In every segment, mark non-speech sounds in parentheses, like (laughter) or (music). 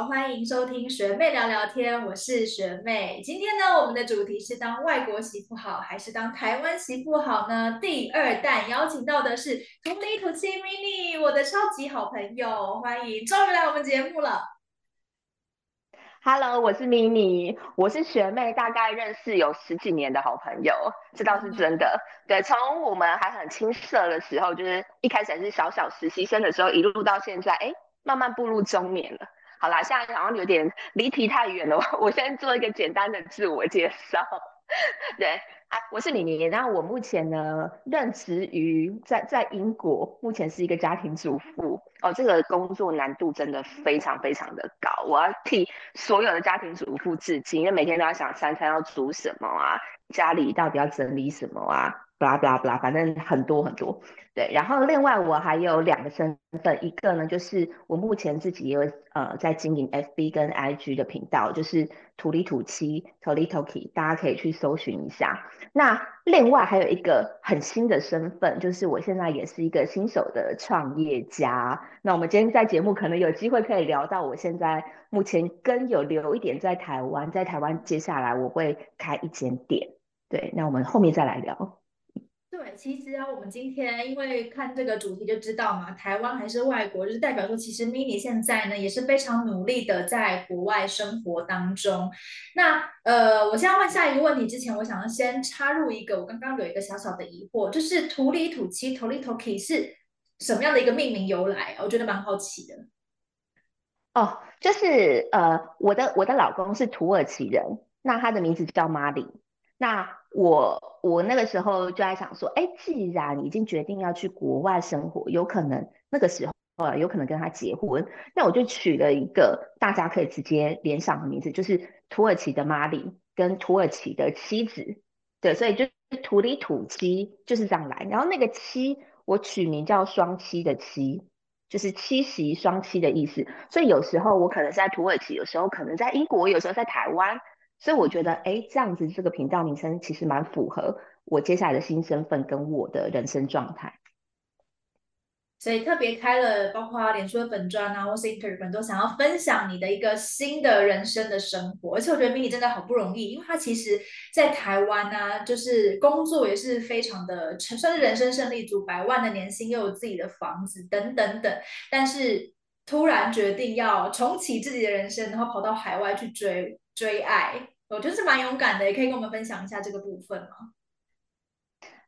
好，欢迎收听学妹聊聊天，我是学妹。今天呢，我们的主题是当外国媳妇好，还是当台湾媳妇好呢？第二弹邀请到的是土里土气 mini，我的超级好朋友，欢迎终于来我们节目了。Hello，我是 mini，我是学妹，大概认识有十几年的好朋友，这倒是真的。对，从我们还很青涩的时候，就是一开始还是小小实习生的时候，一路到现在，哎，慢慢步入中年了。好啦，现在好像有点离题太远了，我先做一个简单的自我介绍。(laughs) 对。啊，我是李宁，然后我目前呢任职于在在英国，目前是一个家庭主妇哦。这个工作难度真的非常非常的高，我要替所有的家庭主妇致敬，因为每天都要想三餐要煮什么啊，家里到底要整理什么啊。B 拉 a 拉 b 拉，反正很多很多，对。然后另外我还有两个身份，一个呢就是我目前自己也有呃在经营 FB 跟 IG 的频道，就是土里土七 t o l i Toki，大家可以去搜寻一下。那另外还有一个很新的身份，就是我现在也是一个新手的创业家。那我们今天在节目可能有机会可以聊到，我现在目前跟有留一点在台湾，在台湾接下来我会开一间店。对，那我们后面再来聊。对，其实啊，我们今天因为看这个主题就知道嘛，台湾还是外国，就是代表说，其实 Mini 现在呢也是非常努力的在国外生活当中。那呃，我现在问下一个问题之前，我想要先插入一个，我刚刚有一个小小的疑惑，就是土里土气 t o l i Toki 是什么样的一个命名由来？我觉得蛮好奇的。哦，就是呃，我的我的老公是土耳其人，那他的名字叫 m a r 那我我那个时候就在想说，哎，既然已经决定要去国外生活，有可能那个时候啊，有可能跟他结婚，那我就取了一个大家可以直接联想的名字，就是土耳其的玛丽跟土耳其的妻子，对，所以就土里土妻就是这样来。然后那个妻我取名叫双妻的妻，就是妻媳双妻的意思。所以有时候我可能在土耳其，有时候可能在英国，有时候在台湾。所以我觉得，哎，这样子这个频道名称其实蛮符合我接下来的新身份跟我的人生状态。所以特别开了，包括脸书的粉砖啊，或是 Instagram 都想要分享你的一个新的人生的生活。而且我觉得 Mini 真的好不容易，因为他其实在台湾呢，就是工作也是非常的，算是人生胜利组，百万的年薪，又有自己的房子等等等。但是突然决定要重启自己的人生，然后跑到海外去追。追爱，我觉得是蛮勇敢的，也可以跟我们分享一下这个部分吗？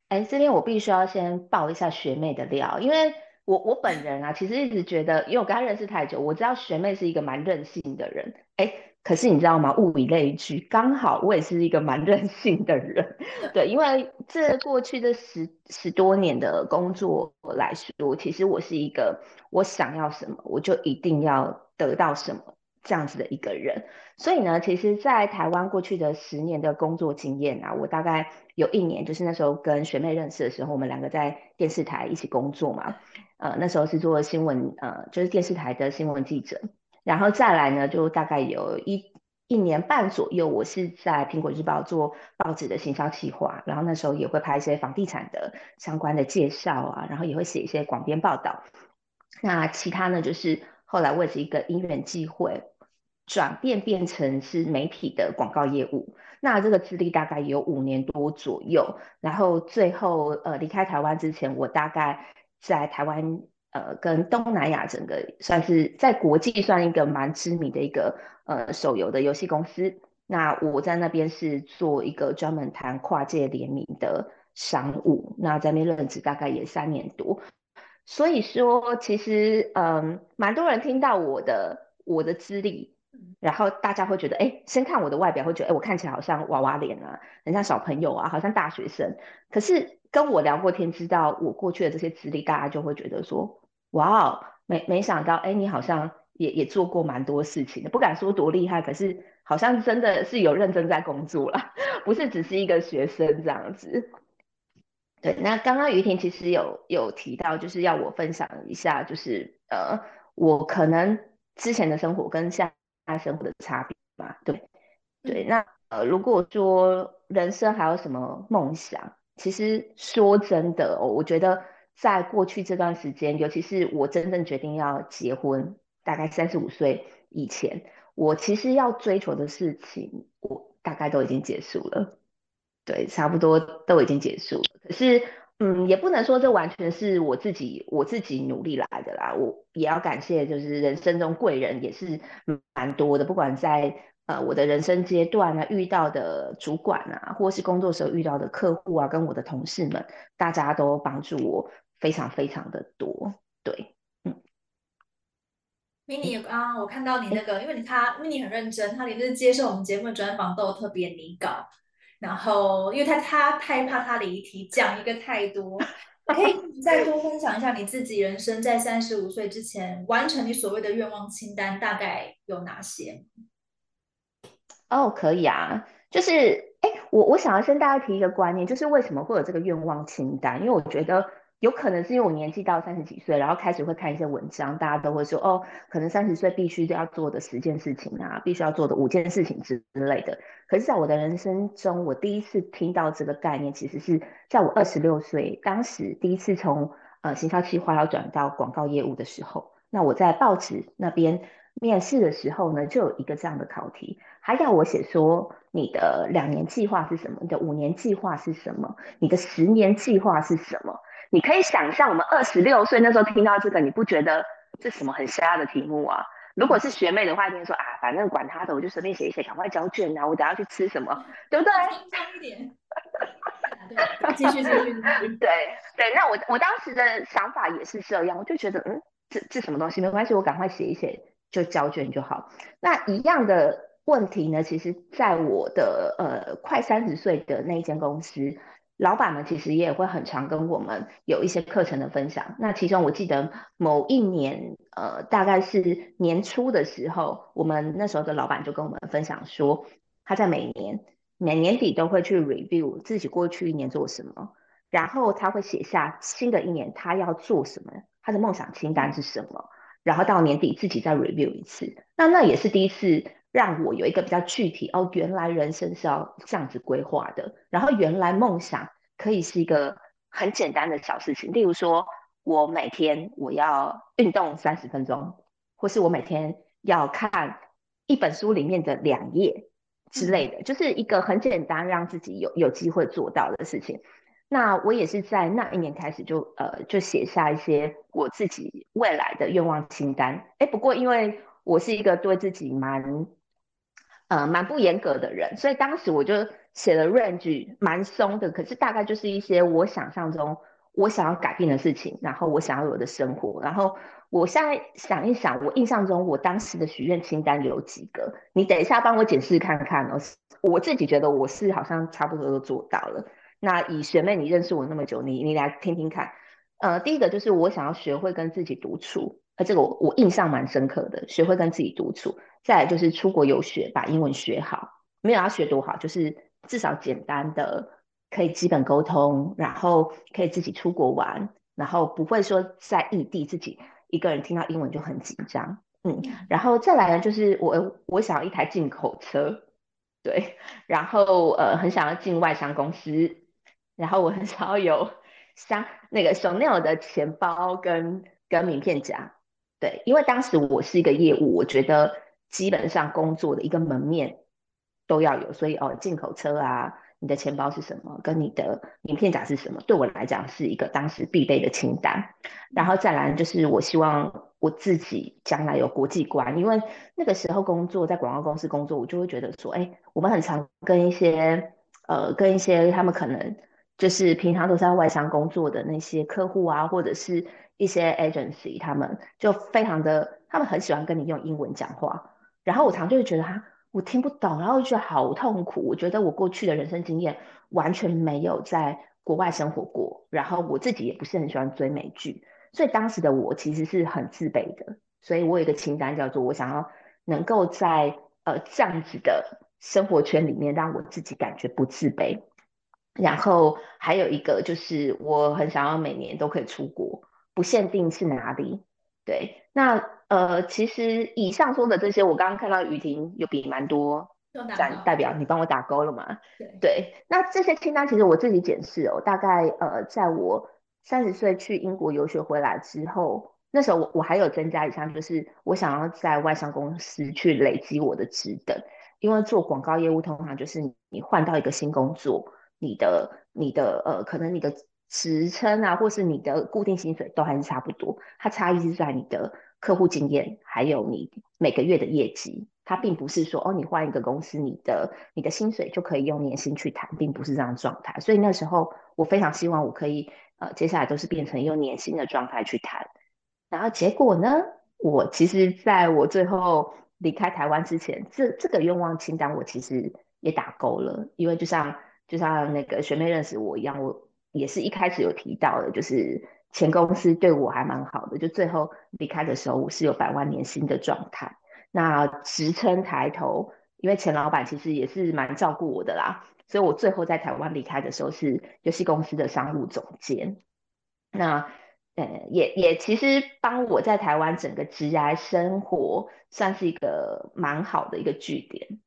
哎，这边我必须要先爆一下学妹的料，因为我我本人啊，其实一直觉得，因为我跟她认识太久，我知道学妹是一个蛮任性的人。哎，可是你知道吗？物以类聚，刚好我也是一个蛮任性的人。对，因为这过去这十十多年的工作来说，其实我是一个我想要什么，我就一定要得到什么。这样子的一个人，所以呢，其实，在台湾过去的十年的工作经验啊，我大概有一年，就是那时候跟学妹认识的时候，我们两个在电视台一起工作嘛，呃，那时候是做新闻，呃，就是电视台的新闻记者，然后再来呢，就大概有一一年半左右，我是在苹果日报做报纸的行销企划，然后那时候也会拍一些房地产的相关的介绍啊，然后也会写一些广编报道，那其他呢，就是后来为了一个因缘际会。转变变成是媒体的广告业务，那这个资历大概有五年多左右，然后最后呃离开台湾之前，我大概在台湾呃跟东南亚整个算是在国际算一个蛮知名的一个呃手游的游戏公司，那我在那边是做一个专门谈跨界联名的商务，那在那边任职大概也三年多，所以说其实嗯蛮多人听到我的我的资历。然后大家会觉得，哎，先看我的外表，会觉得，哎，我看起来好像娃娃脸啊，很像小朋友啊，好像大学生。可是跟我聊过天，知道我过去的这些资历，大家就会觉得说，哇哦，没没想到，哎，你好像也也做过蛮多事情的，不敢说多厉害，可是好像真的是有认真在工作了，(laughs) 不是只是一个学生这样子。对，那刚刚于婷其实有有提到，就是要我分享一下，就是呃，我可能之前的生活跟现生活的差别嘛，对对，那呃，如果说人生还有什么梦想，其实说真的，我觉得在过去这段时间，尤其是我真正决定要结婚，大概三十五岁以前，我其实要追求的事情，我大概都已经结束了。对，差不多都已经结束了。可是，嗯，也不能说这完全是我自己我自己努力来的啦。我也要感谢，就是人生中贵人也是蛮多的，不管在呃我的人生阶段啊遇到的主管啊，或是工作时候遇到的客户啊，跟我的同事们，大家都帮助我非常非常的多。对，嗯。mini 刚刚我看到你那个，因为你他 mini 很认真，他连是接受我们节目的专访都特别拟稿。然后，因为他他太怕他离题，讲一个太多，可以 (laughs) 再多分享一下你自己人生在三十五岁之前完成你所谓的愿望清单大概有哪些？哦，可以啊，就是哎，我我想要先大家提一个观念，就是为什么会有这个愿望清单？因为我觉得。有可能是因为我年纪到三十几岁，然后开始会看一些文章，大家都会说哦，可能三十岁必须要做的十件事情啊，必须要做的五件事情之类的。可是，在我的人生中，我第一次听到这个概念，其实是在我二十六岁，当时第一次从呃行销企划要转到广告业务的时候，那我在报纸那边面试的时候呢，就有一个这样的考题，还要我写说你的两年计划是什么，你的五年计划是什么，你的十年计划是什么。你可以想象，我们二十六岁那时候听到这个，你不觉得这什么很瞎的题目啊？如果是学妹的话，一定说啊，反正管他的，我就随便写一写，赶快交卷啊！我等下去吃什么，对不对？轻松一点。对，继续继续。(laughs) 对对，那我我当时的想法也是这样，我就觉得，嗯，这这什么东西没关系，我赶快写一写就交卷就好。那一样的问题呢，其实在我的呃快三十岁的那一间公司。老板们其实也会很常跟我们有一些课程的分享。那其中我记得某一年，呃，大概是年初的时候，我们那时候的老板就跟我们分享说，他在每年每年底都会去 review 自己过去一年做什么，然后他会写下新的一年他要做什么，他的梦想清单是什么，然后到年底自己再 review 一次。那那也是第一次。让我有一个比较具体哦，原来人生是要这样子规划的。然后原来梦想可以是一个很简单的小事情，例如说我每天我要运动三十分钟，或是我每天要看一本书里面的两页之类的，就是一个很简单让自己有有机会做到的事情。那我也是在那一年开始就呃就写下一些我自己未来的愿望清单。哎，不过因为我是一个对自己蛮呃，蛮不严格的人，所以当时我就写了 range 蛮松的，可是大概就是一些我想象中我想要改变的事情，然后我想要有的生活，然后我现在想一想，我印象中我当时的许愿清单有几个，你等一下帮我解释看看哦。我自己觉得我是好像差不多都做到了。那以学妹你认识我那么久，你你来听听看。呃，第一个就是我想要学会跟自己独处，呃，这个我我印象蛮深刻的，学会跟自己独处。再来就是出国游学，把英文学好，没有要学多好，就是至少简单的可以基本沟通，然后可以自己出国玩，然后不会说在异地自己一个人听到英文就很紧张，嗯，然后再来呢，就是我我想要一台进口车，对，然后呃很想要进外商公司，然后我很想要有 (laughs) 像那个 Chanel 的钱包跟跟名片夹，对，因为当时我是一个业务，我觉得。基本上工作的一个门面都要有，所以哦，进口车啊，你的钱包是什么，跟你的名片夹是什么，对我来讲是一个当时必备的清单。然后再来就是我希望我自己将来有国际观，因为那个时候工作在广告公司工作，我就会觉得说，哎，我们很常跟一些呃，跟一些他们可能就是平常都在外商工作的那些客户啊，或者是一些 agency，他们就非常的，他们很喜欢跟你用英文讲话。然后我常就会觉得哈，我听不懂，然后就觉得好痛苦。我觉得我过去的人生经验完全没有在国外生活过，然后我自己也不是很喜欢追美剧，所以当时的我其实是很自卑的。所以我有一个清单叫做我想要能够在呃这样子的生活圈里面让我自己感觉不自卑。然后还有一个就是我很想要每年都可以出国，不限定是哪里。对，那。呃，其实以上说的这些，我刚刚看到雨婷有比蛮多，代代表你帮我打勾了吗？对，那这些清单其实我自己检视哦，大概呃，在我三十岁去英国游学回来之后，那时候我我还有增加一项，就是我想要在外商公司去累积我的职等，因为做广告业务通常就是你换到一个新工作，你的你的呃可能你的职称啊，或是你的固定薪水都还是差不多，它差异是在你的客户经验，还有你每个月的业绩。它并不是说哦，你换一个公司，你的你的薪水就可以用年薪去谈，并不是这样状态。所以那时候我非常希望我可以呃，接下来都是变成用年薪的状态去谈。然后结果呢，我其实在我最后离开台湾之前，这这个愿望清单我其实也打勾了，因为就像就像那个学妹认识我一样，我也是一开始有提到的，就是前公司对我还蛮好的，就最后离开的时候我是有百万年薪的状态。那职称抬头，因为前老板其实也是蛮照顾我的啦，所以我最后在台湾离开的时候是游戏公司的商务总监。那呃，也也其实帮我在台湾整个职涯生活算是一个蛮好的一个据点。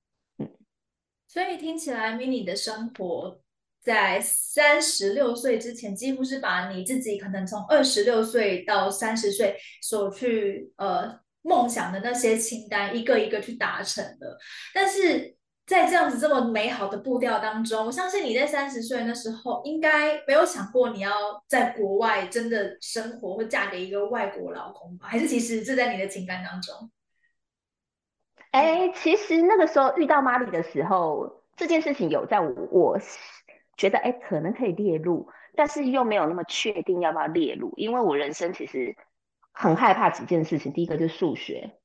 所以听起来，mini 的生活在三十六岁之前，几乎是把你自己可能从二十六岁到三十岁所去呃。梦想的那些清单，一个一个去达成的。但是在这样子这么美好的步调当中，我相信你在三十岁那时候，应该没有想过你要在国外真的生活，或嫁给一个外国老公吧？还是其实这在你的情感当中？哎，其实那个时候遇到玛丽的时候，这件事情有在我我觉得哎，可能可以列入，但是又没有那么确定要不要列入，因为我人生其实。很害怕几件事情，第一个就是数学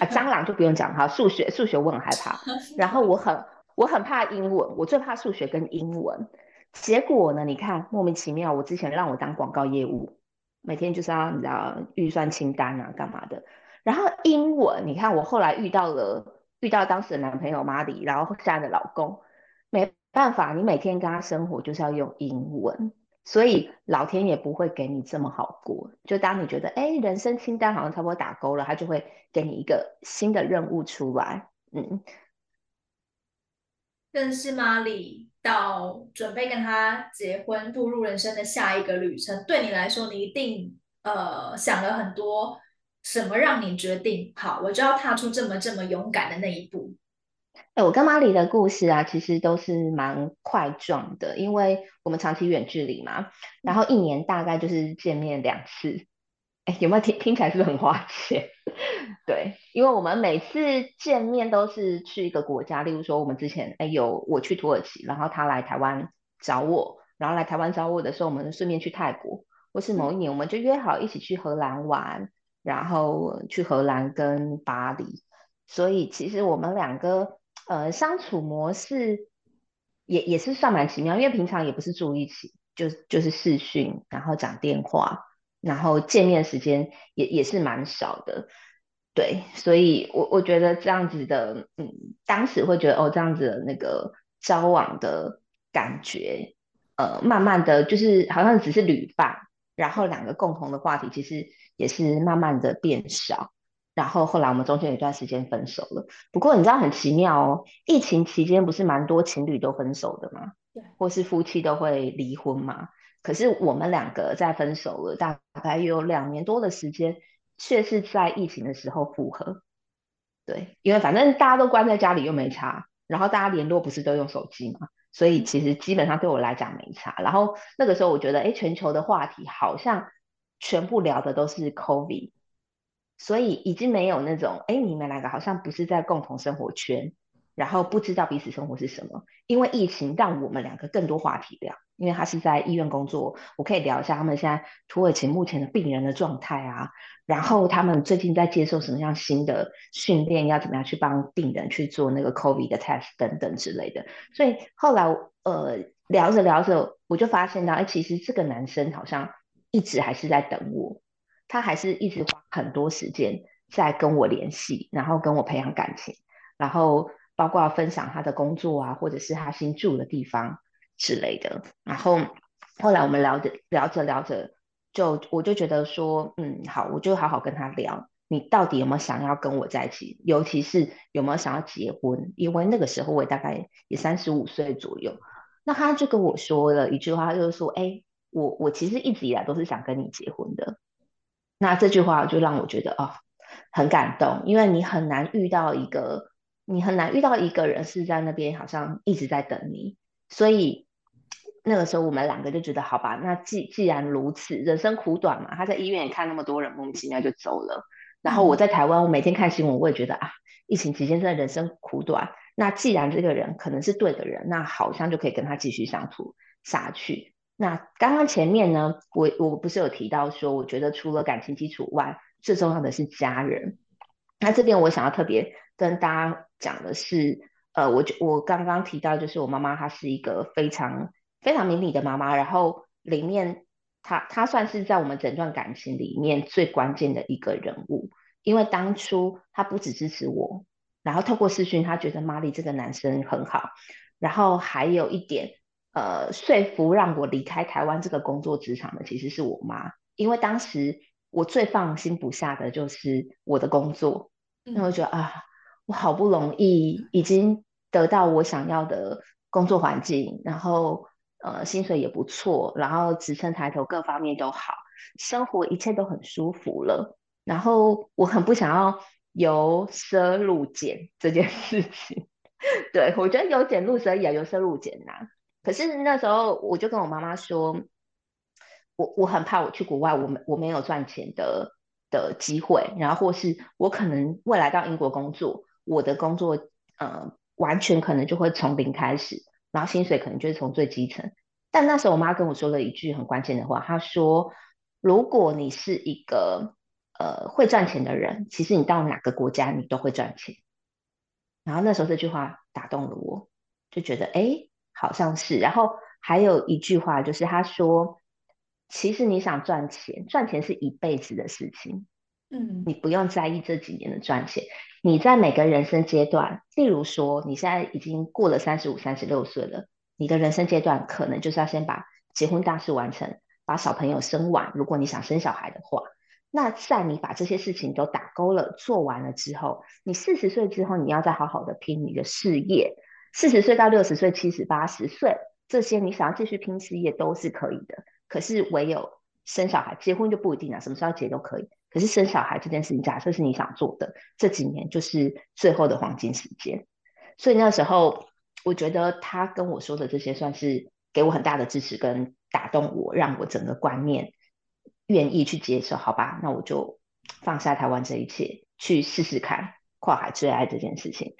啊，蟑螂就不用讲哈，数学数学我很害怕，(laughs) 然后我很我很怕英文，我最怕数学跟英文。结果呢，你看莫名其妙，我之前让我当广告业务，每天就是要你知道预算清单啊干嘛的，然后英文，你看我后来遇到了遇到当时的男朋友玛丽，然后现在的老公，没办法，你每天跟他生活就是要用英文。所以老天也不会给你这么好过。就当你觉得，哎，人生清单好像差不多打勾了，他就会给你一个新的任务出来。嗯，认识玛丽到准备跟他结婚，步入人生的下一个旅程，对你来说，你一定呃想了很多，什么让你决定好，我就要踏出这么这么勇敢的那一步。哎，我跟玛丽的故事啊，其实都是蛮快状的，因为我们长期远距离嘛，然后一年大概就是见面两次。哎，有没有听听起来是不是很花钱？(laughs) 对，因为我们每次见面都是去一个国家，例如说我们之前哎有我去土耳其，然后他来台湾找我，然后来台湾找我的时候，我们顺便去泰国，或是某一年我们就约好一起去荷兰玩，然后去荷兰跟巴黎，所以其实我们两个。呃，相处模式也也是算蛮奇妙，因为平常也不是住一起，就就是视讯，然后讲电话，然后见面时间也也是蛮少的，对，所以我我觉得这样子的，嗯，当时会觉得哦，这样子的那个交往的感觉，呃，慢慢的就是好像只是旅伴，然后两个共同的话题其实也是慢慢的变少。然后后来我们中间有一段时间分手了。不过你知道很奇妙哦，疫情期间不是蛮多情侣都分手的吗？对，或是夫妻都会离婚嘛。可是我们两个在分手了大概有两年多的时间，却是在疫情的时候复合。对，因为反正大家都关在家里又没差，然后大家联络不是都用手机嘛，所以其实基本上对我来讲没差。然后那个时候我觉得，哎，全球的话题好像全部聊的都是 COVID。所以已经没有那种，哎，你们两个好像不是在共同生活圈，然后不知道彼此生活是什么。因为疫情让我们两个更多话题聊，因为他是在医院工作，我可以聊一下他们现在土耳其目前的病人的状态啊，然后他们最近在接受什么样新的训练，要怎么样去帮病人去做那个 COVID 的 test 等等之类的。所以后来呃聊着聊着，我就发现到，哎，其实这个男生好像一直还是在等我。他还是一直花很多时间在跟我联系，然后跟我培养感情，然后包括分享他的工作啊，或者是他新住的地方之类的。然后后来我们聊着聊着聊着，就我就觉得说，嗯，好，我就好好跟他聊，你到底有没有想要跟我在一起？尤其是有没有想要结婚？因为那个时候我大概也三十五岁左右。那他就跟我说了一句话，就是说，哎，我我其实一直以来都是想跟你结婚的。那这句话就让我觉得哦，很感动，因为你很难遇到一个，你很难遇到一个人是在那边好像一直在等你，所以那个时候我们两个就觉得好吧，那既既然如此，人生苦短嘛，他在医院也看那么多人，莫名其妙就走了。然后我在台湾，我每天看新闻，我也觉得啊，疫情期间真的人生苦短。那既然这个人可能是对的人，那好像就可以跟他继续相处下去。那刚刚前面呢，我我不是有提到说，我觉得除了感情基础外，最重要的是家人。那这边我想要特别跟大家讲的是，呃，我就我刚刚提到就是我妈妈她是一个非常非常明理的妈妈，然后里面她她算是在我们整段感情里面最关键的一个人物，因为当初她不只支持我。然后透过视讯，她觉得玛丽这个男生很好。然后还有一点，呃，说服让我离开台湾这个工作职场的，其实是我妈。因为当时我最放心不下的就是我的工作，那我觉得啊，我好不容易已经得到我想要的工作环境，然后呃，薪水也不错，然后职称抬头各方面都好，生活一切都很舒服了。然后我很不想要。由奢入俭这件事情，(laughs) 对我觉得由俭入奢易啊，由奢入俭难。可是那时候我就跟我妈妈说，我我很怕我去国外，我没我没有赚钱的的机会，然后或是我可能未来到英国工作，我的工作呃完全可能就会从零开始，然后薪水可能就是从最基层。但那时候我妈跟我说了一句很关键的话，她说：“如果你是一个。”呃，会赚钱的人，其实你到哪个国家，你都会赚钱。然后那时候这句话打动了我，就觉得哎，好像是。然后还有一句话，就是她说，其实你想赚钱，赚钱是一辈子的事情。嗯，你不用在意这几年的赚钱。你在每个人生阶段，例如说，你现在已经过了三十五、三十六岁了，你的人生阶段可能就是要先把结婚大事完成，把小朋友生完。如果你想生小孩的话。那在你把这些事情都打勾了、做完了之后，你四十岁之后，你要再好好的拼你的事业。四十岁到六十岁、七十八十岁，这些你想要继续拼事业都是可以的。可是唯有生小孩、结婚就不一定了，什么时候结都可以。可是生小孩这件事情，假设是你想做的，这几年就是最后的黄金时间。所以那时候，我觉得他跟我说的这些，算是给我很大的支持跟打动我，让我整个观念。愿意去接受，好吧，那我就放下台湾这一切，去试试看跨海追爱这件事情。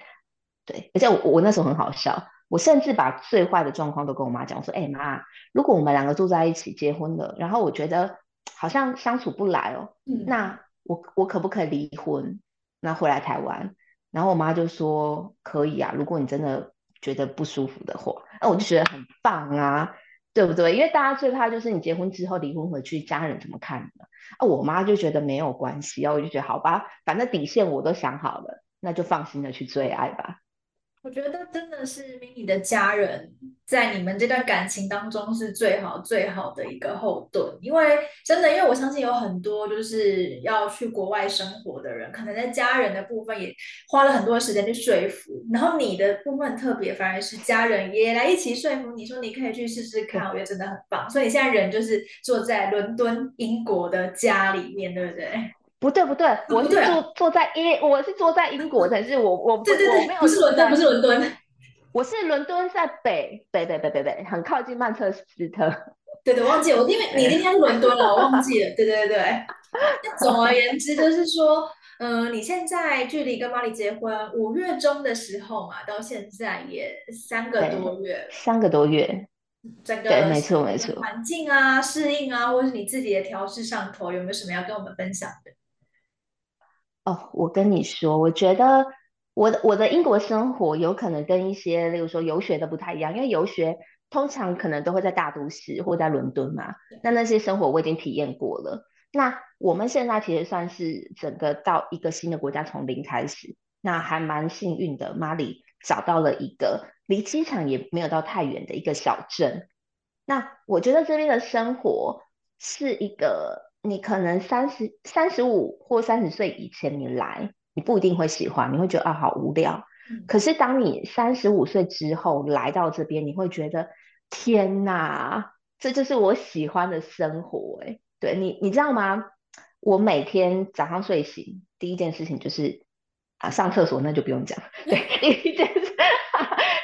对，而且我我那时候很好笑，我甚至把最坏的状况都跟我妈讲，我说：“哎妈，如果我们两个住在一起结婚了，然后我觉得好像相处不来哦，那我我可不可以离婚，那回来台湾？”然后我妈就说：“可以啊，如果你真的觉得不舒服的话。”那我就觉得很棒啊。对不对？因为大家最怕就是你结婚之后离婚回去，家人怎么看呢？啊，我妈就觉得没有关系啊，我就觉得好吧，反正底线我都想好了，那就放心的去追爱吧。我觉得真的是 mini 的家人在你们这段感情当中是最好最好的一个后盾，因为真的，因为我相信有很多就是要去国外生活的人，可能在家人的部分也花了很多时间去说服，然后你的部分特别反而是家人也来一起说服你说你可以去试试看，(laughs) 我觉得真的很棒。所以你现在人就是坐在伦敦英国的家里面，对不对？不对不对，我是坐坐在英，我是坐在英国，但是我我对对对，不是伦敦，不是伦敦，我是伦敦在北北北北北北，很靠近曼彻斯特。(laughs) 对对，忘记我，因为 (laughs) 你那天是伦敦了，我忘记了。对对对对，总而言之就是说，嗯，你现在距离跟玛丽结婚五月中的时候嘛，到现在也三个多月，三个多月，整个对，没错没错，环境啊、适应啊，或是你自己的调试上头，有没有什么要跟我们分享的？哦，我跟你说，我觉得我的我的英国生活有可能跟一些，例如说游学的不太一样，因为游学通常可能都会在大都市或在伦敦嘛。那那些生活我已经体验过了。那我们现在其实算是整个到一个新的国家从零开始，那还蛮幸运的。马里找到了一个离机场也没有到太远的一个小镇。那我觉得这边的生活是一个。你可能三十三十五或三十岁以前你来，你不一定会喜欢，你会觉得啊好无聊。可是当你三十五岁之后来到这边，你会觉得天哪，这就是我喜欢的生活。哎，对你，你知道吗？我每天早上睡醒第一件事情就是啊上厕所，那就不用讲。对，第一件事，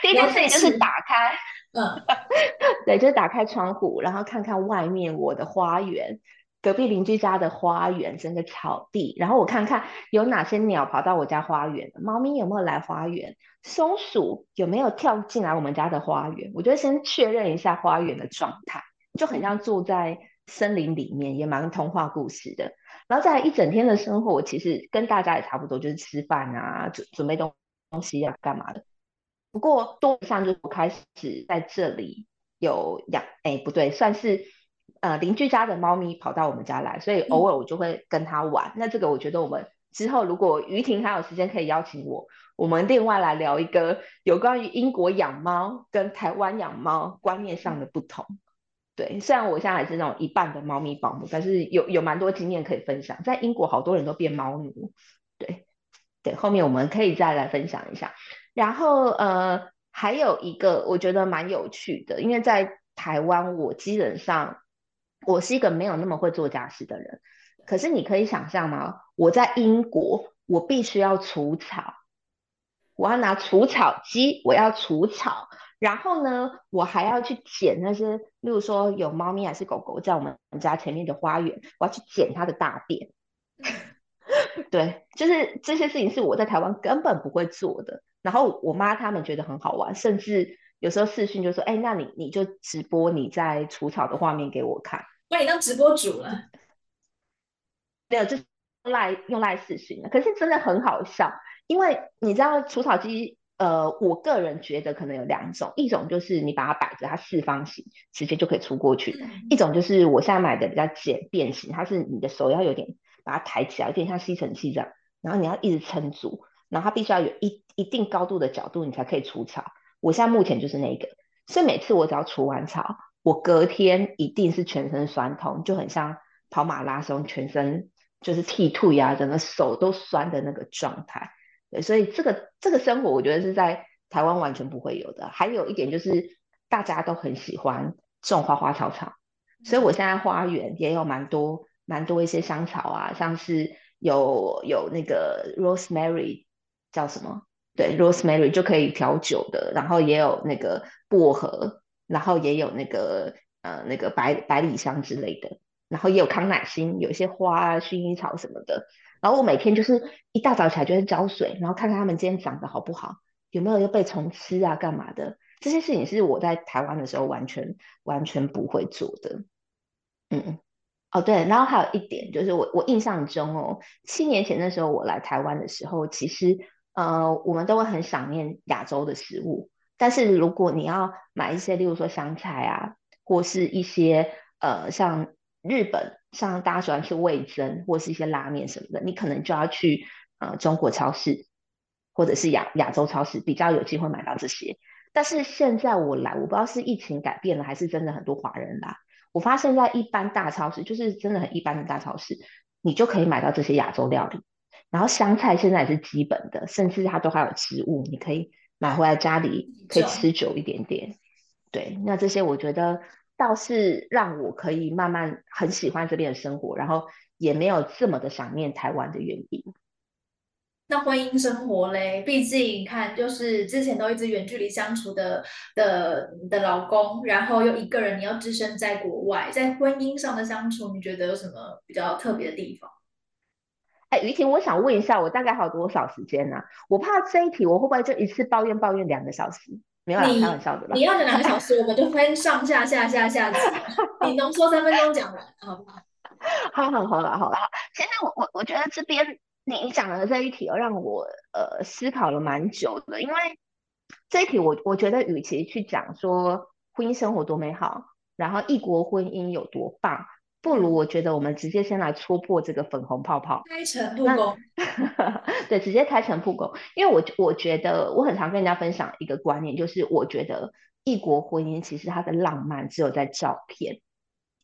第一件事情就是打开，嗯，(laughs) 对，就是打开窗户，然后看看外面我的花园。隔壁邻居家的花园，整个草地，然后我看看有哪些鸟跑到我家花园，猫咪有没有来花园，松鼠有没有跳进来我们家的花园，我就先确认一下花园的状态，就很像住在森林里面，也蛮童话故事的。然后再一整天的生活，其实跟大家也差不多，就是吃饭啊，准准备东东西啊，干嘛的。不过多上就开始在这里有养，哎，不对，算是。呃，邻居家的猫咪跑到我们家来，所以偶尔我就会跟它玩。那这个我觉得我们之后如果于婷还有时间，可以邀请我，我们另外来聊一个有关于英国养猫跟台湾养猫观念上的不同。对，虽然我现在还是那种一半的猫咪保姆，但是有有蛮多经验可以分享。在英国好多人都变猫奴，对对，后面我们可以再来分享一下。然后呃，还有一个我觉得蛮有趣的，因为在台湾我基本上。我是一个没有那么会做家事的人，可是你可以想象吗？我在英国，我必须要除草，我要拿除草机，我要除草，然后呢，我还要去捡那些，例如说有猫咪还是狗狗在我们家前面的花园，我要去捡它的大便。(laughs) 对，就是这些事情是我在台湾根本不会做的。然后我妈他们觉得很好玩，甚至有时候视讯就说：“哎，那你你就直播你在除草的画面给我看。”把你当直播主了，没有，就是赖用赖视讯的。可是真的很好笑，因为你知道除草机，呃，我个人觉得可能有两种，一种就是你把它摆着，它四方形，直接就可以出过去；一种就是我现在买的比较简便型，它是你的手要有点把它抬起来，有点像吸尘器这样，然后你要一直撑住，然后它必须要有一一定高度的角度，你才可以除草。我现在目前就是那个，所以每次我只要除完草。我隔天一定是全身酸痛，就很像跑马拉松，全身就是剃兔呀，整个手都酸的那个状态。对，所以这个这个生活，我觉得是在台湾完全不会有的。还有一点就是，大家都很喜欢种花花草草，所以我现在花园也有蛮多蛮多一些香草啊，像是有有那个 rosemary 叫什么？对，rosemary 就可以调酒的，然后也有那个薄荷。然后也有那个呃那个百百里香之类的，然后也有康乃馨，有一些花啊、薰衣草什么的。然后我每天就是一大早起来就是浇水，然后看看它们今天长得好不好，有没有又被虫吃啊干嘛的。这些事情是我在台湾的时候完全完全不会做的。嗯，哦对，然后还有一点就是我我印象中哦，七年前的时候我来台湾的时候，其实呃我们都会很想念亚洲的食物。但是如果你要买一些，例如说香菜啊，或是一些呃像日本，像大家喜欢吃味增，或是一些拉面什么的，你可能就要去呃中国超市，或者是亚亚洲超市，比较有机会买到这些。但是现在我来，我不知道是疫情改变了，还是真的很多华人来，我发现在一般大超市，就是真的很一般的大超市，你就可以买到这些亚洲料理。然后香菜现在也是基本的，甚至它都还有植物，你可以。买回来家里可以吃久一点点，对，那这些我觉得倒是让我可以慢慢很喜欢这边的生活，然后也没有这么的想念台湾的原因。那婚姻生活嘞，毕竟看就是之前都一直远距离相处的的的老公，然后又一个人你要置身在国外，在婚姻上的相处，你觉得有什么比较特别的地方？哎，于婷，我想问一下，我大概还有多少时间呢？我怕这一题我会不会就一次抱怨抱怨两个小时？没有开玩笑的你要的两个小时，我们就分上下下下下集，(laughs) 你浓缩三分钟讲完，好不好？好好好了好了，其实我我我觉得这边你讲的这一题，让我呃思考了蛮久的，因为这一题我我觉得，与其去讲说婚姻生活多美好，然后异国婚姻有多棒。不如我觉得我们直接先来戳破这个粉红泡泡，开诚布公。(laughs) 对，直接开诚布公。因为我我觉得我很常跟人家分享一个观念，就是我觉得异国婚姻其实它的浪漫只有在照片，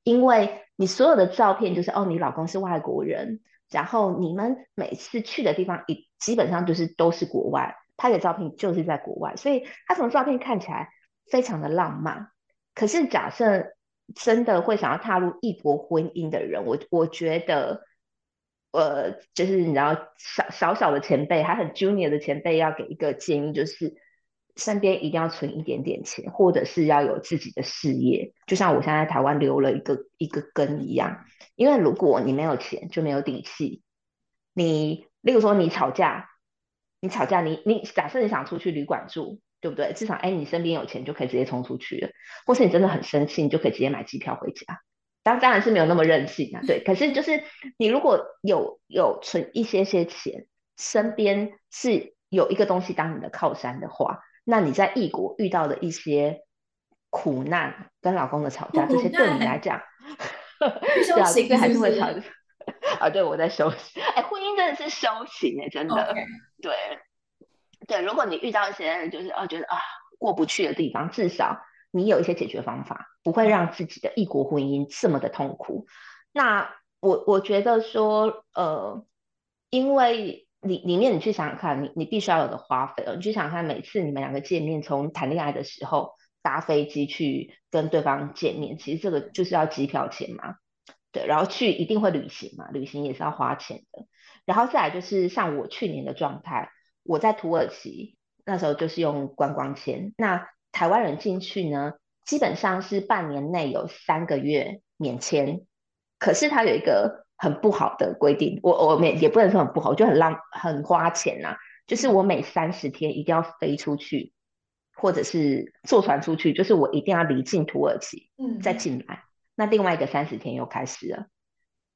因为你所有的照片就是哦，你老公是外国人，然后你们每次去的地方一基本上就是都是国外，拍的照片就是在国外，所以他从照片看起来非常的浪漫。可是假设真的会想要踏入异国婚姻的人，我我觉得呃，就是你知道小小小的前辈，还很 junior 的前辈要给一个建议，就是身边一定要存一点点钱，或者是要有自己的事业，就像我现在台湾留了一个一个根一样。因为如果你没有钱，就没有底气。你例如说你吵架，你吵架，你你假设你想出去旅馆住，对不对？至少哎，你身边有钱就可以直接冲出去了，或是你真的很生气，你就可以直接买机票回家。当当然是没有那么任性啊，对。可是就是你如果有有存一些些钱，身边是有一个东西当你的靠山的话，那你在异国遇到的一些苦难，跟老公的吵架，这些对你来讲，(laughs) 对啊，这还是会吵 (laughs) 啊。对，我在休息。哎，婚姻真的是修行哎，真的。对对，如果你遇到一些就是哦觉得啊过不去的地方，至少。你有一些解决方法，不会让自己的异国婚姻这么的痛苦。那我我觉得说，呃，因为里里面你去想想看，你你必须要有的花费哦，你去想想看，每次你们两个见面，从谈恋爱的时候搭飞机去跟对方见面，其实这个就是要机票钱嘛，对，然后去一定会旅行嘛，旅行也是要花钱的。然后再来就是像我去年的状态，我在土耳其那时候就是用观光签，那。台湾人进去呢，基本上是半年内有三个月免签。可是它有一个很不好的规定，我我每也不能说很不好，就很浪很花钱呐。就是我每三十天一定要飞出去，或者是坐船出去，就是我一定要离境土耳其，嗯，再进来。那另外一个三十天又开始了。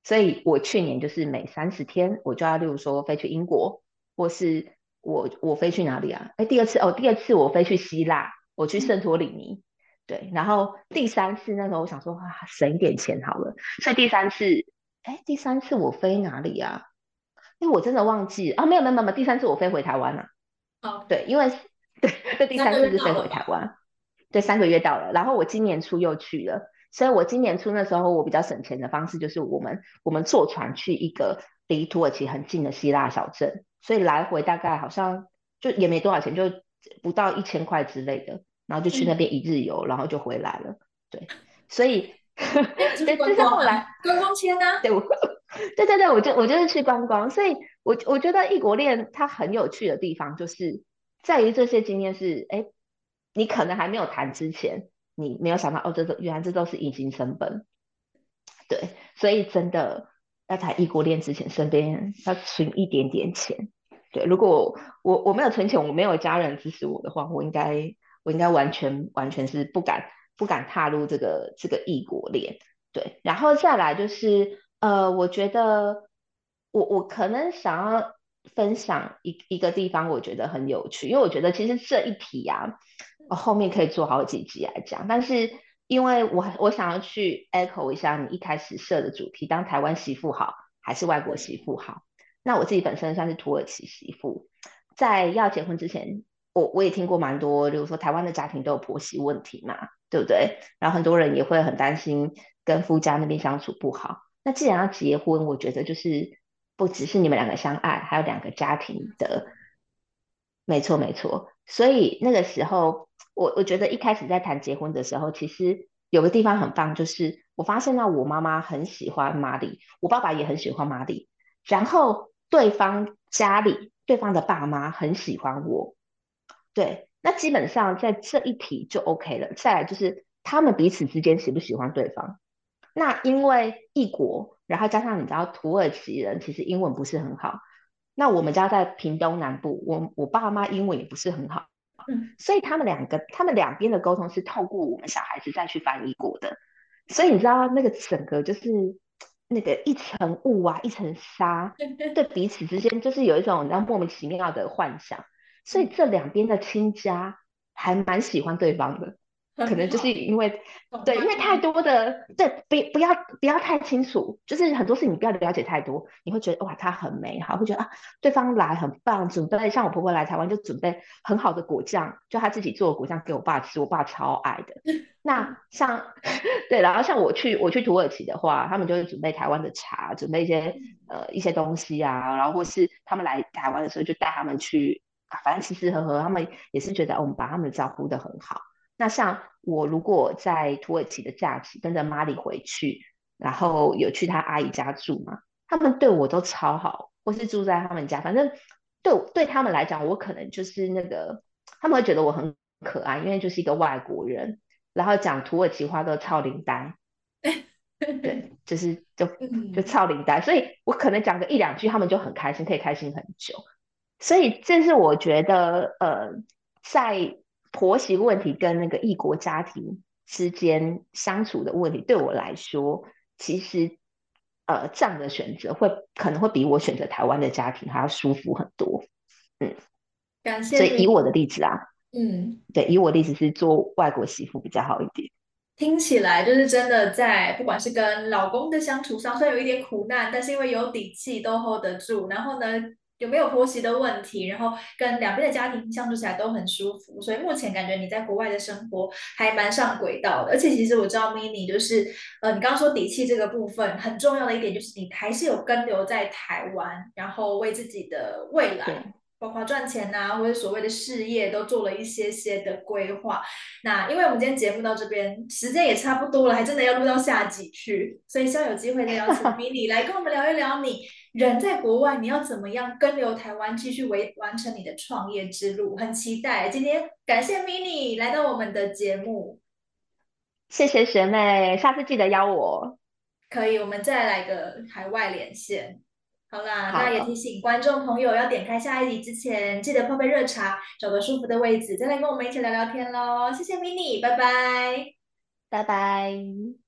所以我去年就是每三十天我就要，例如说飞去英国，或是我我飞去哪里啊？哎，第二次哦，第二次我飞去希腊。我去圣托里尼，对，然后第三次那时候我想说啊，省一点钱好了，所以第三次，哎，第三次我飞哪里啊？因为我真的忘记啊，没有没有没有，第三次我飞回台湾了。哦，对，因为对，这第三次是飞回台湾，对，三个月到了，然后我今年初又去了，所以我今年初那时候我比较省钱的方式就是我们我们坐船去一个离土耳其很近的希腊小镇，所以来回大概好像就也没多少钱，就。不到一千块之类的，然后就去那边一日游，然后就回来了。对，所以 (laughs) 对，这是后来观光签呢。对，我对对对，我就我就是去观光。所以，我我觉得异国恋它很有趣的地方，就是在于这些经验是，哎，你可能还没有谈之前，你没有想到哦，这都原来这都是隐形成本。对，所以真的要谈异国恋之前，身边要存一点点钱。对，如果我我没有存钱，我没有家人支持我的话，我应该我应该完全完全是不敢不敢踏入这个这个异国恋。对，然后再来就是呃，我觉得我我可能想要分享一一个地方，我觉得很有趣，因为我觉得其实这一题啊，我后面可以做好几集来讲，但是因为我我想要去 echo 一下你一开始设的主题，当台湾媳妇好还是外国媳妇好？那我自己本身算是土耳其媳妇，在要结婚之前，我我也听过蛮多，比如说台湾的家庭都有婆媳问题嘛，对不对？然后很多人也会很担心跟夫家那边相处不好。那既然要结婚，我觉得就是不只是你们两个相爱，还有两个家庭的，没错没错。所以那个时候，我我觉得一开始在谈结婚的时候，其实有个地方很棒，就是我发现到我妈妈很喜欢玛丽，我爸爸也很喜欢玛丽，然后。对方家里，对方的爸妈很喜欢我，对，那基本上在这一题就 OK 了。再来就是他们彼此之间喜不喜欢对方。那因为异国，然后加上你知道土耳其人其实英文不是很好，那我们家在屏东南部，我我爸妈英文也不是很好，嗯，所以他们两个，他们两边的沟通是透过我们小孩子再去翻译过的，所以你知道那个整个就是。那个一层雾啊，一层沙，(laughs) 对彼此之间就是有一种让莫名其妙的幻想，所以这两边的亲家还蛮喜欢对方的。(laughs) 可能就是因为，(laughs) 对，因为太多的，对，不不要不要太清楚，就是很多事情你不要了解太多，你会觉得哇，他很美好，会觉得啊，对方来很棒，准备像我婆婆来台湾就准备很好的果酱，就她自己做的果酱给我爸吃，我爸超爱的。(laughs) 那像对，然后像我去我去土耳其的话，他们就会准备台湾的茶，准备一些呃一些东西啊，然后或是他们来台湾的时候就带他们去，反正吃吃喝喝，他们也是觉得我们把他们照顾的很好。那像我如果在土耳其的假期跟着玛丽回去，然后有去他阿姨家住嘛，他们对我都超好，或是住在他们家，反正对对他们来讲，我可能就是那个，他们会觉得我很可爱，因为就是一个外国人，然后讲土耳其话都超灵丹，(laughs) 对，就是就就超灵丹，所以我可能讲个一两句，他们就很开心，可以开心很久。所以这是我觉得，呃，在婆媳问题跟那个异国家庭之间相处的问题，对我来说，其实。呃，这样的选择会可能会比我选择台湾的家庭还要舒服很多。嗯，感谢。所以以我的例子啊，嗯，对，以我例子是做外国媳妇比较好一点。听起来就是真的在不管是跟老公的相处上，虽然有一点苦难，但是因为有底气都 hold 得住。然后呢？有没有婆媳的问题？然后跟两边的家庭相处起来都很舒服，所以目前感觉你在国外的生活还蛮上轨道的。而且其实我知道 mini 就是，呃，你刚刚说底气这个部分很重要的一点就是你还是有跟留在台湾，然后为自己的未来，包括赚钱呐，或者所谓的事业都做了一些些的规划。那因为我们今天节目到这边时间也差不多了，还真的要录到下集去，所以希望有机会再邀请 (laughs) mini 来跟我们聊一聊你。人在国外，你要怎么样跟留台湾，继续为完成你的创业之路？很期待今天感谢 mini 来到我们的节目，谢谢学妹，下次记得邀我。可以，我们再来个海外连线。好啦，那也提醒观众朋友要点开下一集之前，记得泡杯热茶，找个舒服的位置，再来跟我们一起聊聊天喽。谢谢 mini，拜拜，拜拜。